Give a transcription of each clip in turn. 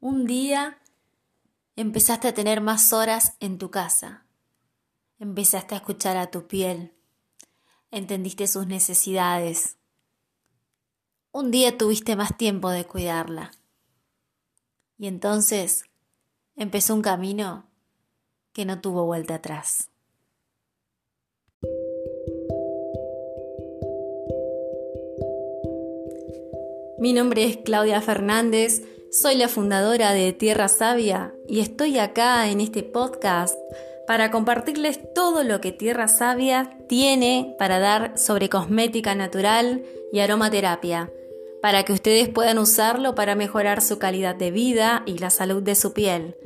Un día empezaste a tener más horas en tu casa. Empezaste a escuchar a tu piel. Entendiste sus necesidades. Un día tuviste más tiempo de cuidarla. Y entonces empezó un camino que no tuvo vuelta atrás. Mi nombre es Claudia Fernández, soy la fundadora de Tierra Sabia y estoy acá en este podcast para compartirles todo lo que Tierra Sabia tiene para dar sobre cosmética natural y aromaterapia, para que ustedes puedan usarlo para mejorar su calidad de vida y la salud de su piel.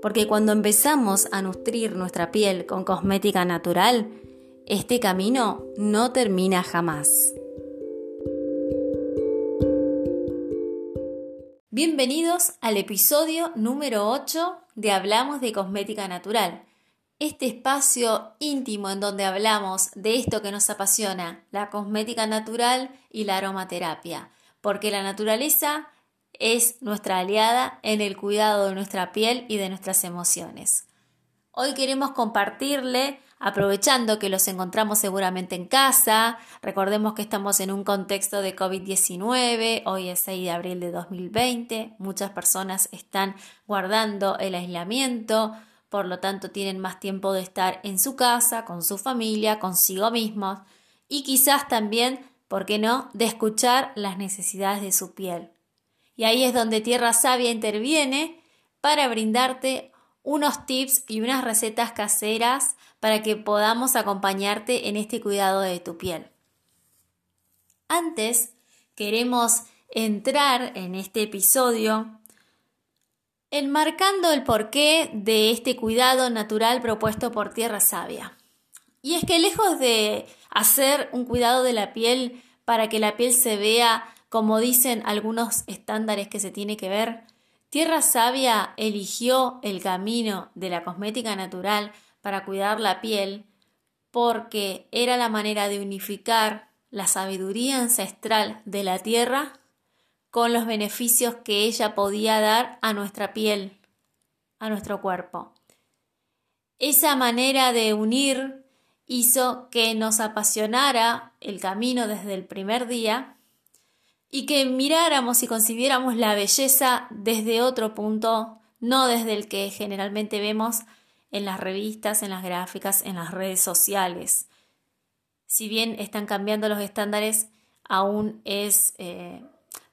Porque cuando empezamos a nutrir nuestra piel con cosmética natural, este camino no termina jamás. Bienvenidos al episodio número 8 de Hablamos de Cosmética Natural, este espacio íntimo en donde hablamos de esto que nos apasiona, la cosmética natural y la aromaterapia, porque la naturaleza es nuestra aliada en el cuidado de nuestra piel y de nuestras emociones. Hoy queremos compartirle aprovechando que los encontramos seguramente en casa. Recordemos que estamos en un contexto de COVID-19, hoy es 6 de abril de 2020, muchas personas están guardando el aislamiento, por lo tanto tienen más tiempo de estar en su casa, con su familia, consigo mismos y quizás también, ¿por qué no?, de escuchar las necesidades de su piel. Y ahí es donde Tierra Sabia interviene para brindarte unos tips y unas recetas caseras para que podamos acompañarte en este cuidado de tu piel. Antes, queremos entrar en este episodio enmarcando el porqué de este cuidado natural propuesto por Tierra Sabia. Y es que lejos de hacer un cuidado de la piel para que la piel se vea como dicen algunos estándares que se tiene que ver, Tierra Sabia eligió el camino de la cosmética natural para cuidar la piel porque era la manera de unificar la sabiduría ancestral de la tierra con los beneficios que ella podía dar a nuestra piel, a nuestro cuerpo. Esa manera de unir hizo que nos apasionara el camino desde el primer día y que miráramos y consideráramos la belleza desde otro punto, no desde el que generalmente vemos en las revistas, en las gráficas, en las redes sociales. Si bien están cambiando los estándares, aún es eh,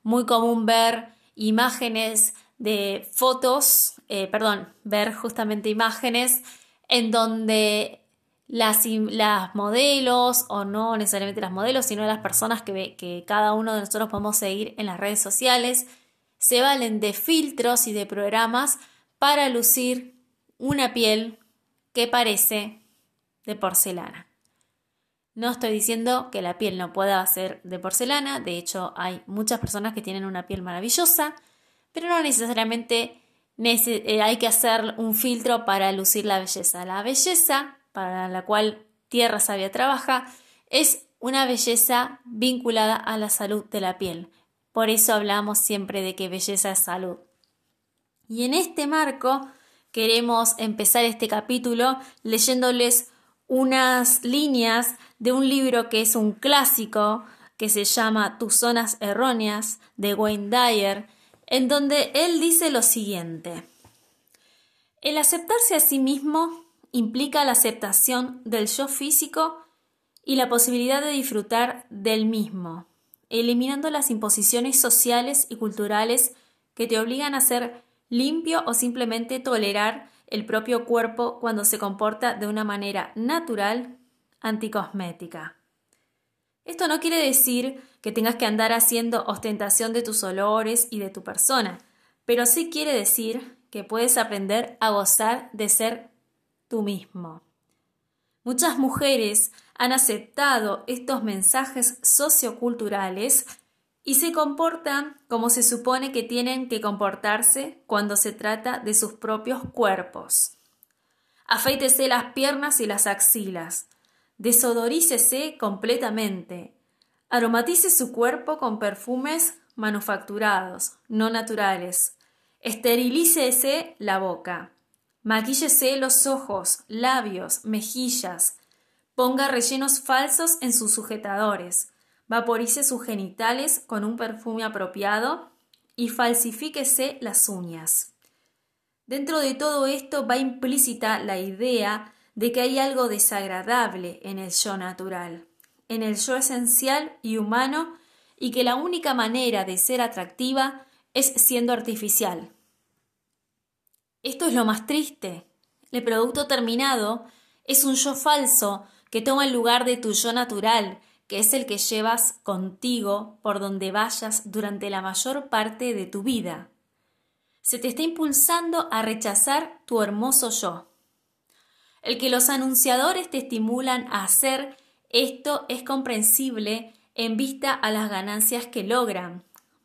muy común ver imágenes de fotos, eh, perdón, ver justamente imágenes en donde las, modelos, o no necesariamente las modelos, sino las personas que, que cada uno de nosotros podemos seguir en las redes sociales, se valen de filtros y de programas para lucir una piel que parece de porcelana. No estoy diciendo que la piel no pueda ser de porcelana, de hecho hay muchas personas que tienen una piel maravillosa, pero no necesariamente eh, hay que hacer un filtro para lucir la belleza. La belleza para la cual Tierra Sabia trabaja es una belleza vinculada a la salud de la piel. Por eso hablamos siempre de que belleza es salud. Y en este marco queremos empezar este capítulo leyéndoles unas líneas de un libro que es un clásico que se llama Tus zonas erróneas de Wayne Dyer, en donde él dice lo siguiente. El aceptarse a sí mismo implica la aceptación del yo físico y la posibilidad de disfrutar del mismo, eliminando las imposiciones sociales y culturales que te obligan a ser limpio o simplemente tolerar el propio cuerpo cuando se comporta de una manera natural anticosmética. Esto no quiere decir que tengas que andar haciendo ostentación de tus olores y de tu persona, pero sí quiere decir que puedes aprender a gozar de ser mismo. Muchas mujeres han aceptado estos mensajes socioculturales y se comportan como se supone que tienen que comportarse cuando se trata de sus propios cuerpos. Afeítese las piernas y las axilas. Desodorícese completamente. Aromatice su cuerpo con perfumes manufacturados, no naturales. Esterilícese la boca. Maquíllese los ojos, labios, mejillas. Ponga rellenos falsos en sus sujetadores. Vaporice sus genitales con un perfume apropiado y falsifíquese las uñas. Dentro de todo esto va implícita la idea de que hay algo desagradable en el yo natural, en el yo esencial y humano, y que la única manera de ser atractiva es siendo artificial. Esto es lo más triste. El producto terminado es un yo falso que toma el lugar de tu yo natural, que es el que llevas contigo por donde vayas durante la mayor parte de tu vida. Se te está impulsando a rechazar tu hermoso yo. El que los anunciadores te estimulan a hacer esto es comprensible en vista a las ganancias que logran,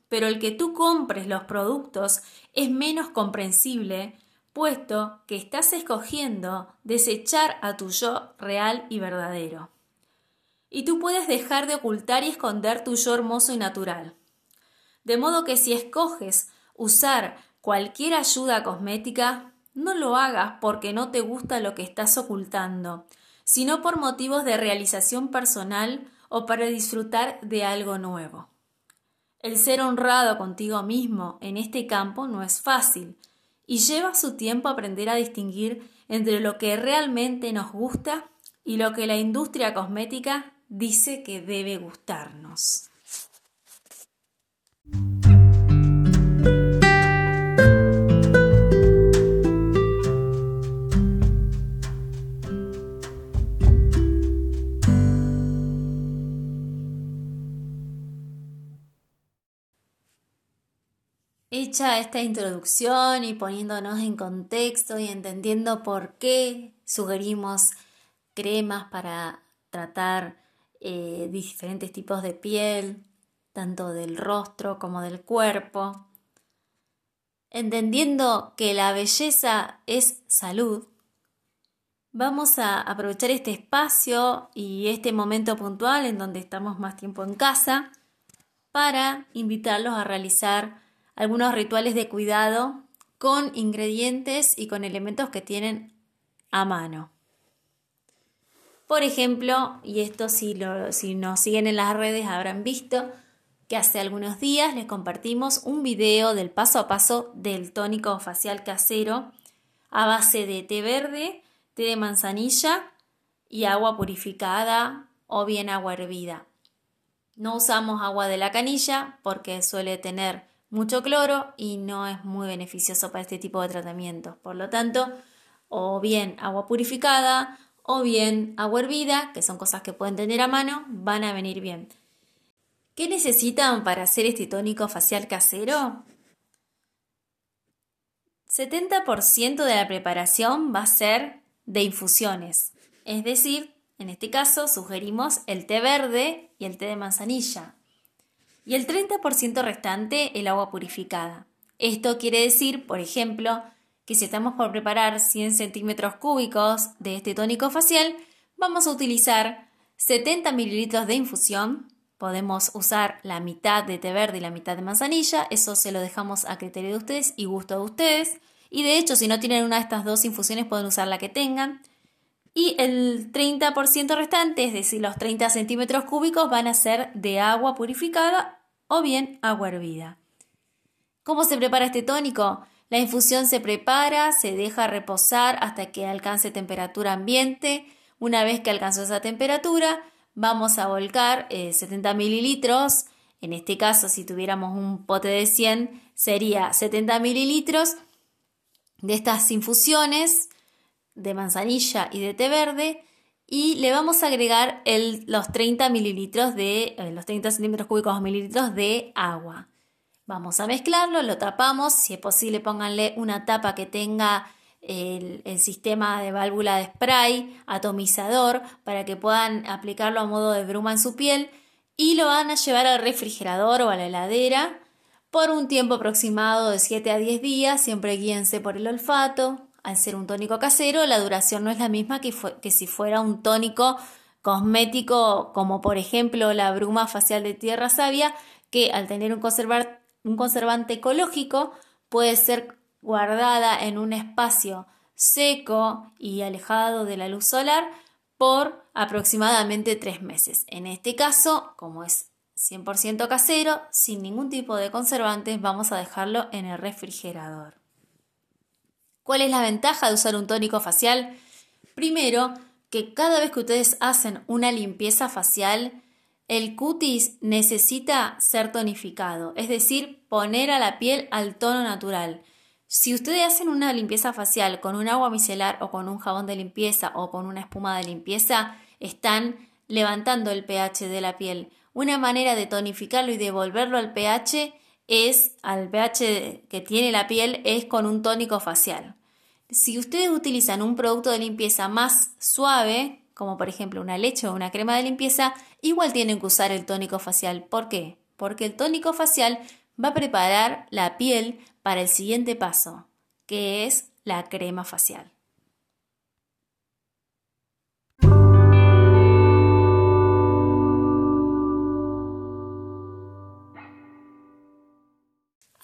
pero el que tú compres los productos es menos comprensible, puesto que estás escogiendo desechar a tu yo real y verdadero. Y tú puedes dejar de ocultar y esconder tu yo hermoso y natural. De modo que si escoges usar cualquier ayuda cosmética, no lo hagas porque no te gusta lo que estás ocultando, sino por motivos de realización personal o para disfrutar de algo nuevo. El ser honrado contigo mismo en este campo no es fácil y lleva su tiempo aprender a distinguir entre lo que realmente nos gusta y lo que la industria cosmética dice que debe gustarnos. Hecha esta introducción y poniéndonos en contexto y entendiendo por qué sugerimos cremas para tratar eh, diferentes tipos de piel, tanto del rostro como del cuerpo, entendiendo que la belleza es salud, vamos a aprovechar este espacio y este momento puntual en donde estamos más tiempo en casa para invitarlos a realizar algunos rituales de cuidado con ingredientes y con elementos que tienen a mano. Por ejemplo, y esto si, si nos siguen en las redes habrán visto que hace algunos días les compartimos un video del paso a paso del tónico facial casero a base de té verde, té de manzanilla y agua purificada o bien agua hervida. No usamos agua de la canilla porque suele tener mucho cloro y no es muy beneficioso para este tipo de tratamientos. Por lo tanto, o bien agua purificada o bien agua hervida, que son cosas que pueden tener a mano, van a venir bien. ¿Qué necesitan para hacer este tónico facial casero? 70% de la preparación va a ser de infusiones, es decir, en este caso sugerimos el té verde y el té de manzanilla, y el 30% restante el agua purificada. Esto quiere decir, por ejemplo, que si estamos por preparar 100 centímetros cúbicos de este tónico facial, vamos a utilizar 70 mililitros de infusión. Podemos usar la mitad de té verde y la mitad de manzanilla. Eso se lo dejamos a criterio de ustedes y gusto de ustedes. Y de hecho, si no tienen una de estas dos infusiones, pueden usar la que tengan. Y el 30% restante, es decir, los 30 centímetros cúbicos, van a ser de agua purificada o bien agua hervida. ¿Cómo se prepara este tónico? La infusión se prepara, se deja reposar hasta que alcance temperatura ambiente. Una vez que alcanzó esa temperatura, vamos a volcar 70 eh, mililitros. En este caso, si tuviéramos un pote de 100, sería 70 mililitros de estas infusiones de manzanilla y de té verde y le vamos a agregar los 30 mililitros de, eh, los 30 centímetros cúbicos mililitros de agua. Vamos a mezclarlo, lo tapamos, si es posible pónganle una tapa que tenga el, el, sistema de válvula de spray atomizador para que puedan aplicarlo a modo de bruma en su piel. Y lo van a llevar al refrigerador o a la heladera por un tiempo aproximado de 7 a 10 días, siempre guíense por el olfato, al ser un tónico casero, la duración no es la misma que, que si fuera un tónico cosmético, como por ejemplo la bruma facial de tierra sabia, que al tener un, un conservante ecológico puede ser guardada en un espacio seco y alejado de la luz solar por aproximadamente tres meses. En este caso, como es 100% casero, sin ningún tipo de conservantes, vamos a dejarlo en el refrigerador. ¿Cuál es la ventaja de usar un tónico facial? Primero, que cada vez que ustedes hacen una limpieza facial, el cutis necesita ser tonificado, es decir, poner a la piel al tono natural. Si ustedes hacen una limpieza facial con un agua micelar o con un jabón de limpieza o con una espuma de limpieza, están levantando el pH de la piel. Una manera de tonificarlo y devolverlo al pH es al pH que tiene la piel es con un tónico facial. Si ustedes utilizan un producto de limpieza más suave, como por ejemplo una leche o una crema de limpieza, igual tienen que usar el tónico facial. ¿Por qué? Porque el tónico facial va a preparar la piel para el siguiente paso, que es la crema facial.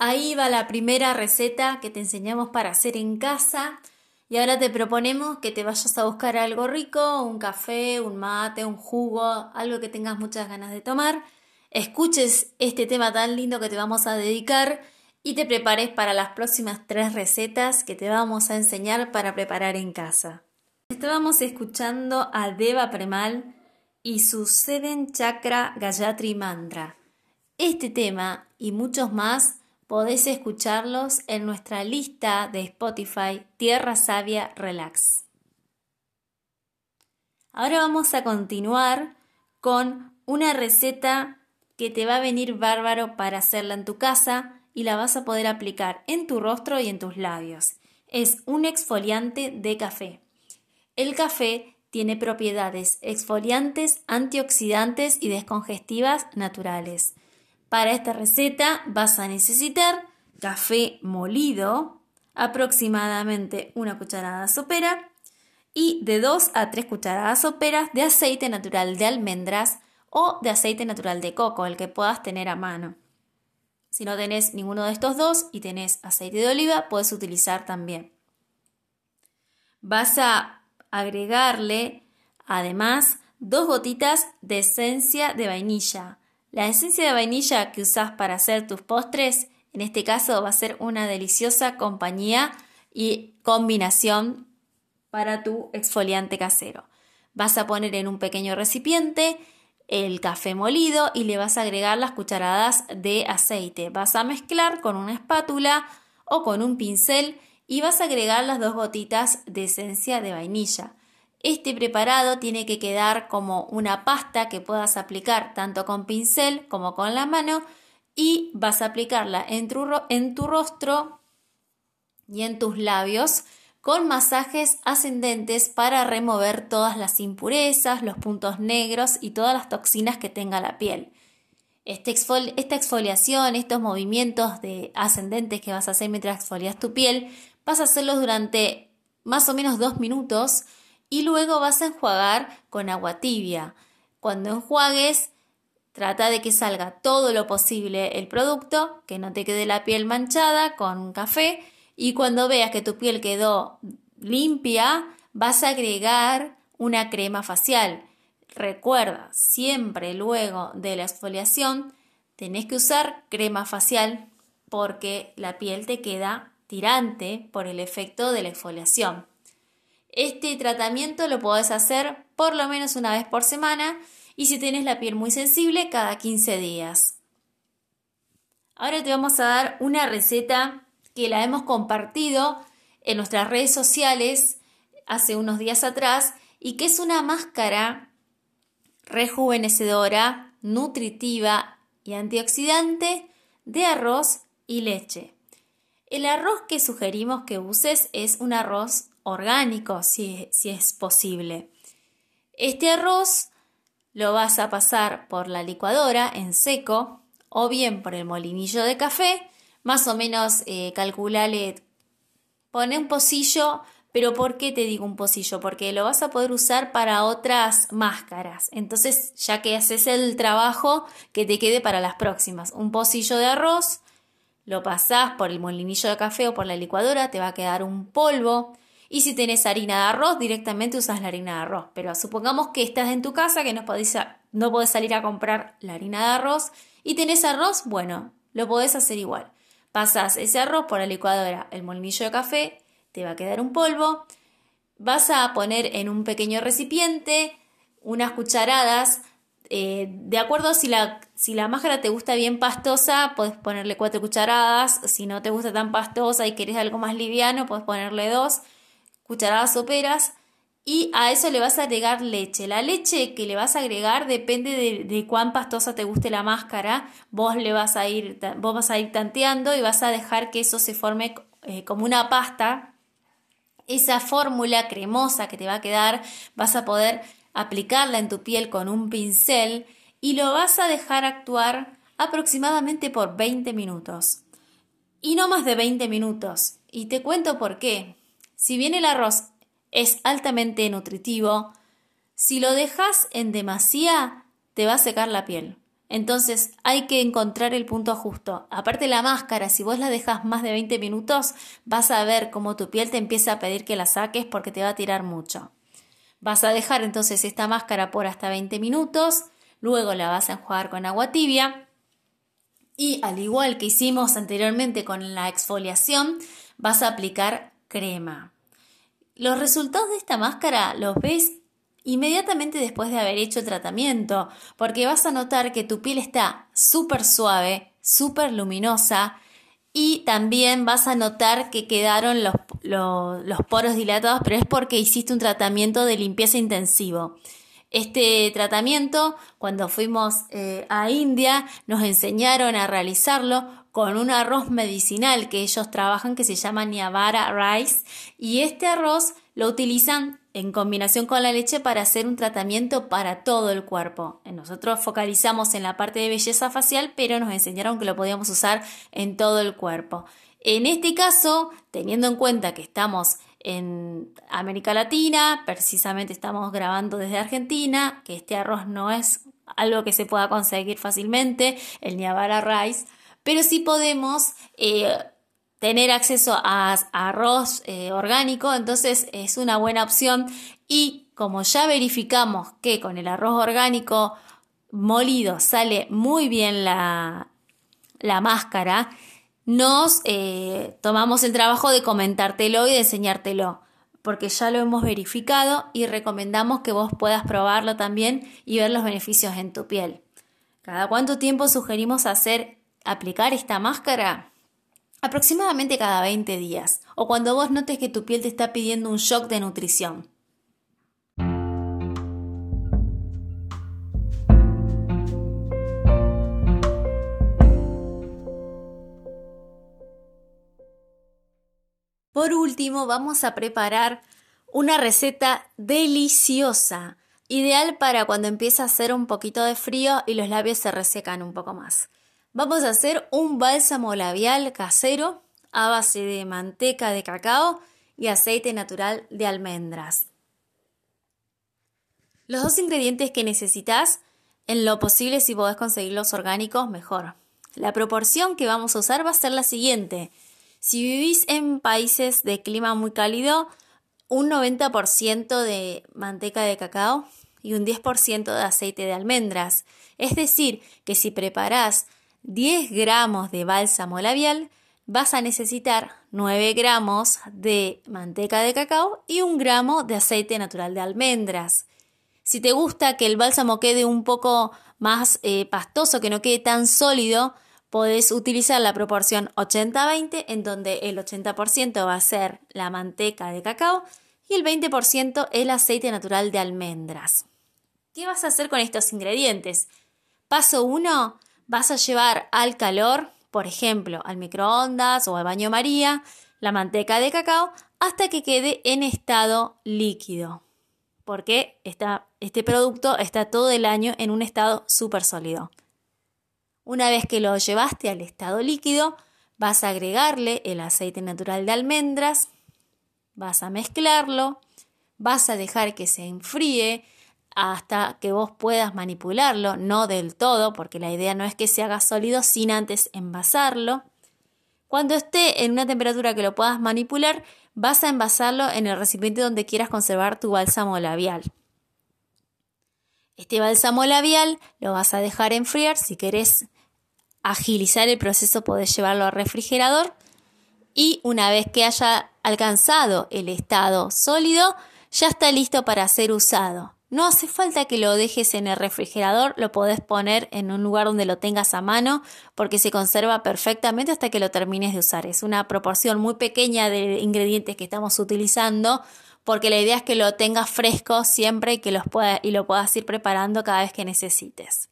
Ahí va la primera receta que te enseñamos para hacer en casa. Y ahora te proponemos que te vayas a buscar algo rico, un café, un mate, un jugo, algo que tengas muchas ganas de tomar. Escuches este tema tan lindo que te vamos a dedicar y te prepares para las próximas tres recetas que te vamos a enseñar para preparar en casa. Estábamos escuchando a Deva Premal y su Seven Chakra Gayatri Mantra. Este tema y muchos más podés escucharlos en nuestra lista de Spotify Tierra Sabia Relax. Ahora vamos a continuar con una receta que te va a venir bárbaro para hacerla en tu casa y la vas a poder aplicar en tu rostro y en tus labios. Es un exfoliante de café. El café tiene propiedades exfoliantes, antioxidantes y descongestivas naturales. Para esta receta vas a necesitar café molido, aproximadamente una cucharada sopera, y de 2 a 3 cucharadas soperas de aceite natural de almendras o de aceite natural de coco, el que puedas tener a mano. Si no tenés ninguno de estos dos y tenés aceite de oliva, puedes utilizar también. Vas a agregarle además dos gotitas de esencia de vainilla. La esencia de vainilla que usas para hacer tus postres, en este caso va a ser una deliciosa compañía y combinación para tu exfoliante casero. Vas a poner en un pequeño recipiente el café molido y le vas a agregar las cucharadas de aceite. Vas a mezclar con una espátula o con un pincel y vas a agregar las dos gotitas de esencia de vainilla. Este preparado tiene que quedar como una pasta que puedas aplicar tanto con pincel como con la mano y vas a aplicarla en tu, rostro y en tus labios con masajes ascendentes para remover todas las impurezas, los puntos negros y todas las toxinas que tenga la piel. Este esta exfoliación, estos movimientos de ascendentes que vas a hacer mientras exfolias tu piel, vas a hacerlos durante más o menos dos minutos y luego vas a enjuagar con agua tibia. Cuando enjuagues, trata de que salga todo lo posible el producto, que no te quede la piel manchada con café y cuando veas que tu piel quedó limpia, vas a agregar una crema facial. Recuerda, siempre luego de la exfoliación tenés que usar crema facial porque la piel te queda tirante por el efecto de la exfoliación. Este tratamiento lo podés hacer por lo menos una vez por semana y si tienes la piel muy sensible, cada 15 días. Ahora te vamos a dar una receta que la hemos compartido en nuestras redes sociales hace unos días atrás y que es una máscara rejuvenecedora, nutritiva y antioxidante de arroz y leche. El arroz que sugerimos que uses es un arroz orgánico si, es posible. Este arroz lo vas a pasar por la licuadora en seco o bien por el molinillo de café, más o menos eh, calculale, pone un pocillo, pero ¿por qué te digo un pocillo? Porque lo vas a poder usar para otras máscaras, entonces ya que haces el trabajo que te quede para las próximas, un pocillo de arroz, lo pasás por el molinillo de café o por la licuadora, te va a quedar un polvo. Y si tenés harina de arroz, directamente usas la harina de arroz. Pero supongamos que estás en tu casa, que no podés, no podés salir a comprar la harina de arroz y tenés arroz, bueno, lo podés hacer igual. Pasás ese arroz por la licuadora, el molinillo de café, te va a quedar un polvo. Vas a poner en un pequeño recipiente unas cucharadas eh, de acuerdo si la, si la máscara te gusta bien pastosa, puedes ponerle cuatro cucharadas. Si no te gusta tan pastosa y querés algo más liviano, puedes ponerle dos cucharadas soperas. Y a eso le vas a agregar leche. La leche que le vas a agregar depende de, cuán pastosa te guste la máscara. Vos le vas a ir, vos vas a ir tanteando y vas a dejar que eso se forme eh, como una pasta. Esa fórmula cremosa que te va a quedar, vas a poder aplicarla en tu piel con un pincel y lo vas a dejar actuar aproximadamente por 20 minutos. Y no más de 20 minutos. Y te cuento por qué. Si bien el arroz es altamente nutritivo, si lo dejas en demasía, te va a secar la piel. Entonces hay que encontrar el punto justo. Aparte la máscara, si vos la dejas más de 20 minutos, vas a ver cómo tu piel te empieza a pedir que la saques porque te va a tirar mucho. Vas a dejar entonces esta máscara por hasta 20 minutos, luego la vas a enjuagar con agua tibia y al igual que hicimos anteriormente con la exfoliación, vas a aplicar crema. Los resultados de esta máscara los ves inmediatamente después de haber hecho el tratamiento, porque vas a notar que tu piel está súper suave, súper luminosa y también vas a notar que quedaron los, los, poros dilatados, pero es porque hiciste un tratamiento de limpieza intensivo. Este tratamiento, cuando fuimos eh, a India, nos enseñaron a realizarlo con un arroz medicinal que ellos trabajan que se llama Niavara Rice y este arroz lo utilizan en combinación con la leche para hacer un tratamiento para todo el cuerpo. Nosotros focalizamos en la parte de belleza facial, pero nos enseñaron que lo podíamos usar en todo el cuerpo. En este caso, teniendo en cuenta que estamos en América Latina, precisamente estamos grabando desde Argentina, que este arroz no es algo que se pueda conseguir fácilmente, el Niavara Rice, pero sí podemos eh, tener acceso a, arroz eh, orgánico, entonces es una buena opción y como ya verificamos que con el arroz orgánico molido sale muy bien la, máscara, nos eh, tomamos el trabajo de comentártelo y de enseñártelo, porque ya lo hemos verificado y recomendamos que vos puedas probarlo también y ver los beneficios en tu piel. ¿Cada cuánto tiempo sugerimos hacer aplicar esta máscara? aproximadamente cada 20 días, o cuando vos notes que tu piel te está pidiendo un shock de nutrición. Por último, vamos a preparar una receta deliciosa, ideal para cuando empieza a hacer un poquito de frío y los labios se resecan un poco más. Vamos a hacer un bálsamo labial casero a base de manteca de cacao y aceite natural de almendras. Los dos ingredientes que necesitas, en lo posible si podés conseguirlos orgánicos, mejor. La proporción que vamos a usar va a ser la siguiente. Si vivís en países de clima muy cálido, un 90% de manteca de cacao y un 10% de aceite de almendras. Es decir, que si preparás 10 gramos de bálsamo labial, vas a necesitar 9 gramos de manteca de cacao y 1 gramo de aceite natural de almendras. Si te gusta que el bálsamo quede un poco más eh, pastoso, que no quede tan sólido, podés utilizar la proporción 80-20, en donde el 80% va a ser la manteca de cacao y el 20% el aceite natural de almendras. ¿Qué vas a hacer con estos ingredientes? Paso 1 vas a llevar al calor, por ejemplo, al microondas o al baño María, la manteca de cacao hasta que quede en estado líquido. Porque este producto está todo el año en un estado súper sólido. Una vez que lo llevaste al estado líquido, vas a agregarle el aceite natural de almendras, vas a mezclarlo, vas a dejar que se enfríe hasta que vos puedas manipularlo, no del todo, porque la idea no es que se haga sólido sin antes envasarlo. Cuando esté en una temperatura que lo puedas manipular, vas a envasarlo en el recipiente donde quieras conservar tu bálsamo labial. Este bálsamo labial lo vas a dejar enfriar. Si querés agilizar el proceso, podés llevarlo al refrigerador. Y una vez que haya alcanzado el estado sólido, ya está listo para ser usado. No hace falta que lo dejes en el refrigerador, lo podés poner en un lugar donde lo tengas a mano porque se conserva perfectamente hasta que lo termines de usar. Es una proporción muy pequeña de ingredientes que estamos utilizando porque la idea es que lo tengas fresco siempre y que los y lo puedas ir preparando cada vez que necesites.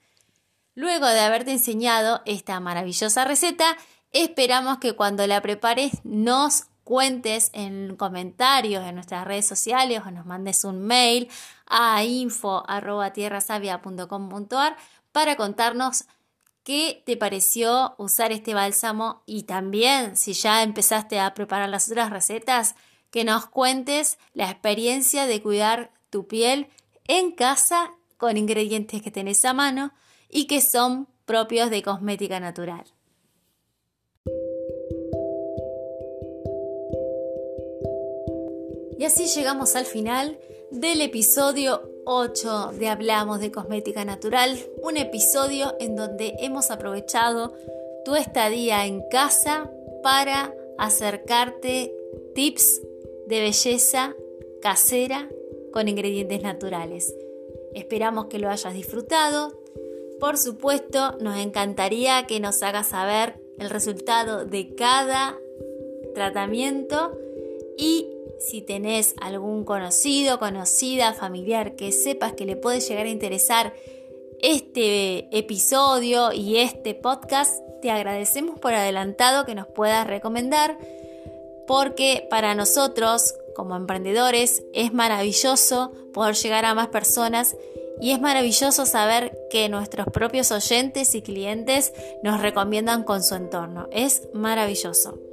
Luego de haberte enseñado esta maravillosa receta, esperamos que cuando la prepares nos cuentes en comentarios en nuestras redes sociales o nos mandes un mail a info.tierrasavia.com.ar para contarnos qué te pareció usar este bálsamo y también si ya empezaste a preparar las otras recetas, que nos cuentes la experiencia de cuidar tu piel en casa con ingredientes que tenés a mano y que son propios de cosmética natural. Y así llegamos al final del episodio 8 de Hablamos de Cosmética Natural, un episodio en donde hemos aprovechado tu estadía en casa para acercarte tips de belleza casera con ingredientes naturales. Esperamos que lo hayas disfrutado. Por supuesto, nos encantaría que nos hagas saber el resultado de cada tratamiento y si tenés algún conocido, conocida, familiar que sepas que le puede llegar a interesar este episodio y este podcast, te agradecemos por adelantado que nos puedas recomendar porque para nosotros como emprendedores es maravilloso poder llegar a más personas y es maravilloso saber que nuestros propios oyentes y clientes nos recomiendan con su entorno. Es maravilloso.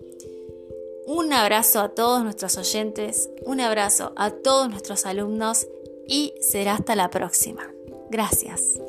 Un abrazo a todos nuestros oyentes, un abrazo a todos nuestros alumnos y será hasta la próxima. Gracias.